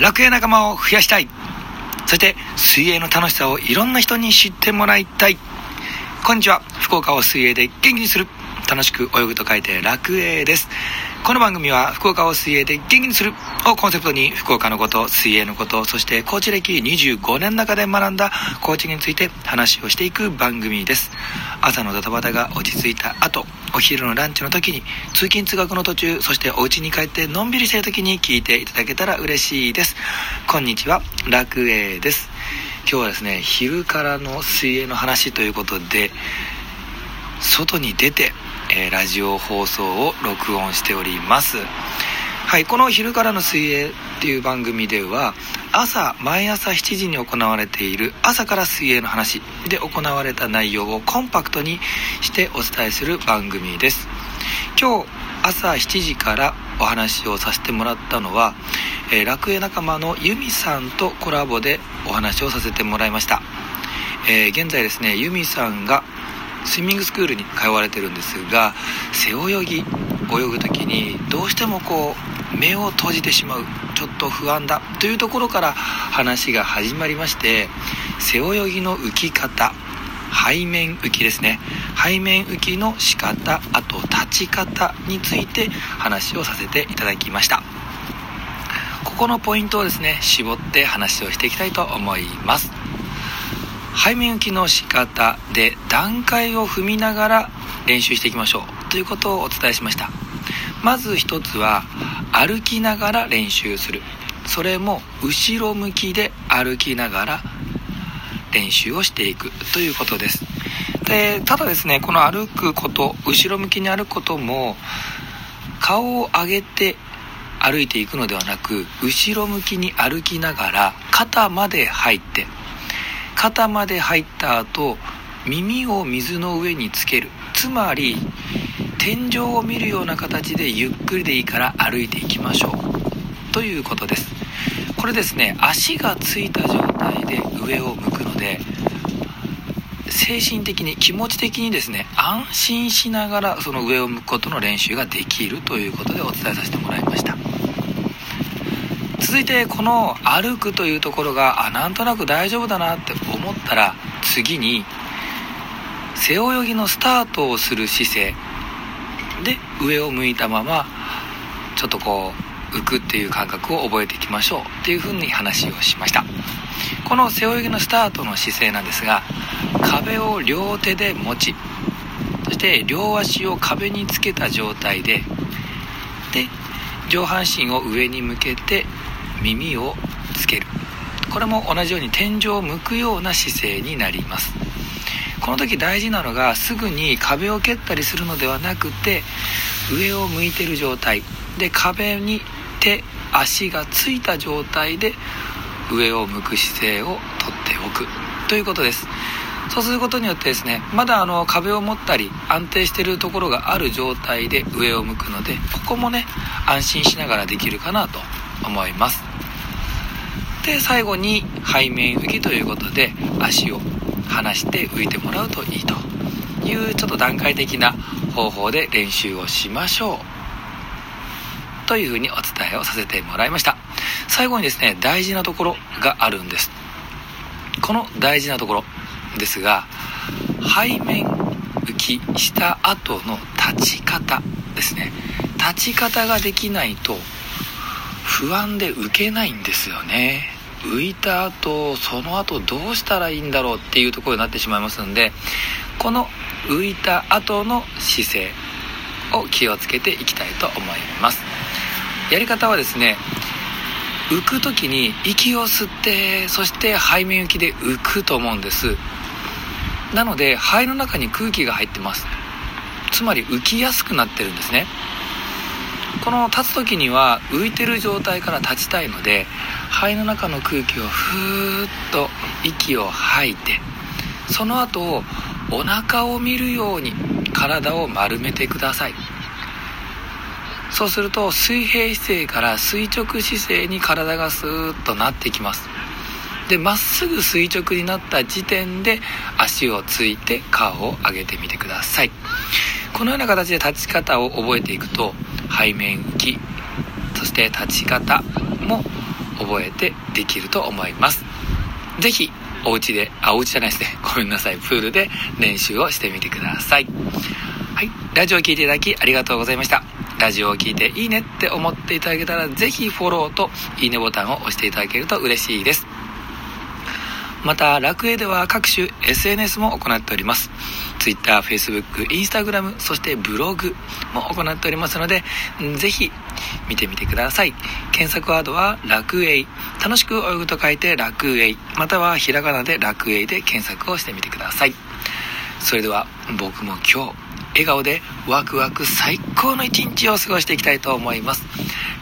楽園仲間を増やしたい。そして水泳の楽しさをいろんな人に知ってもらいたい。こんにちは。福岡を水泳で元気にする楽しく泳ぐと書いて楽泳ですこの番組は福岡を水泳で元気にするをコンセプトに福岡のこと、水泳のこと、そしてコーチ歴25年の中で学んだコーチについて話をしていく番組です。朝のドタバタが落ち着いた後、お昼のランチの時に、通勤通学の途中、そしてお家に帰ってのんびりしてる時に聞いていただけたら嬉しいです。こんにちは、楽栄です。今日はですね、昼からの水泳の話ということで、外に出てえー、ラジオ放送を録音しております。はいこの「昼からの水泳」っていう番組では朝毎朝7時に行われている朝から水泳の話で行われた内容をコンパクトにしてお伝えする番組です。今日朝7時からお話をさせてもらったのは、えー、楽園仲間のユミさんとコラボでお話をさせてもらいました、えー、現在ですねユミさんがスイミングスクールに通われてるんですが背泳ぎ泳ぐ時にどうしてもこう目を閉じてしまうちょっと不安だというところから話が始まりまして背泳ぎの浮き方背面浮きですね。背面浮きの仕方あと立ち方について話をさせていただきました。ここのポイントをですね絞って話をしていきたいと思います。背面浮きの仕方で段階を踏みながら練習していきましょうということをお伝えしました。まず一つは歩きながら練習する。それも後ろ向きで歩きながら練習をしていくということです。でただですねこの歩くこと後ろ向きに歩くことも顔を上げて歩いていくのではなく後ろ向きに歩きながら肩まで入って肩まで入った後耳を水の上につける。つまり天井を見るような形でゆっくりでいいから歩いていきましょう。ということです。これですね足がついた状態で上を向くので精神的に気持ち的にですね安心しながらその上を向くことの練習ができるということでお伝えさせてもらいました。続いてこの歩くというところがあなんとなく大丈夫だなって思ったら次に背泳ぎのスタートをする姿勢で上を向いたままちょっとこう浮くっていう感覚を覚えていきましょうっていうふうに話をしました。この背泳ぎのスタートの姿勢なんですが壁を両手で持ちそして両足を壁につけた状態でで上半身を上に向けて耳をつける。これも同じように天井を向くような姿勢になります。この時大事なのがすぐに壁を蹴ったりするのではなくて上を向いてる状態。で壁に手足がついた状態で上を向く姿勢をとっておく。ということです。そうすることによってですねまだあの壁を持ったり安定しているところがある状態で上を向くのでここもね安心しながらできるかなと思います。で最後に背面浮きということで足を離して浮いてもらうといいというちょっと段階的な方法で練習をしましょう。というふうにお伝えをさせてもらいました。最後にですね大事なところがあるんです。この大事なところですが背面浮きした後の立ち方ですね。立ち方ができないと不安で浮けないんですよね。浮いた後その後どうしたらいいんだろうっていうところになってしまいますんでこの浮いた後の姿勢を気をつけていきたいと思います。やり方はですね浮く時に息を吸ってそして背面浮きで浮くと思うんです。なので肺の中に空気が入ってます。つまり浮きやすくなってるんですね。この立つ時には浮いてる状態から立ちたいので肺の中の空気をふーっと息を吐いてその後お腹を見るように体を丸めてください。そうすると水平姿勢から垂直姿勢に体がスーッとなってきますでまっすぐ垂直になった時点で足をついて顔を上げてみてくださいこのような形で立ち方を覚えていくと背面浮きそして立ち方も覚えてできると思います。ぜひ、お家で、あ、お家じゃないですね。ごめんなさい。プールで練習をしてみてください。はい。ラジオを聴いていただきありがとうございました。ラジオを聴いていいねって思っていただけたら、ぜひフォローといいねボタンを押していただけると嬉しいです。また、楽栄では各種 SNS も行っております。Twitter、Facebook、Instagram、そしてブログも行っておりますので、ぜひ見てみてください。検索ワードは楽栄。楽しく泳ぐと書いて楽栄。またはひらがなで楽栄で検索をしてみてください。それでは僕も今日、笑顔でワクワク最高の一日を過ごしていきたいと思います。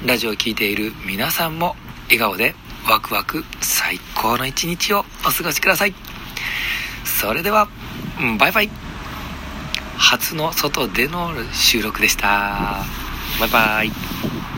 ラジオを聴いている皆さんも笑顔でワクワク最高の一日をお過ごしください。それでは、バイバイ。初の外での収録でした。バイバイ。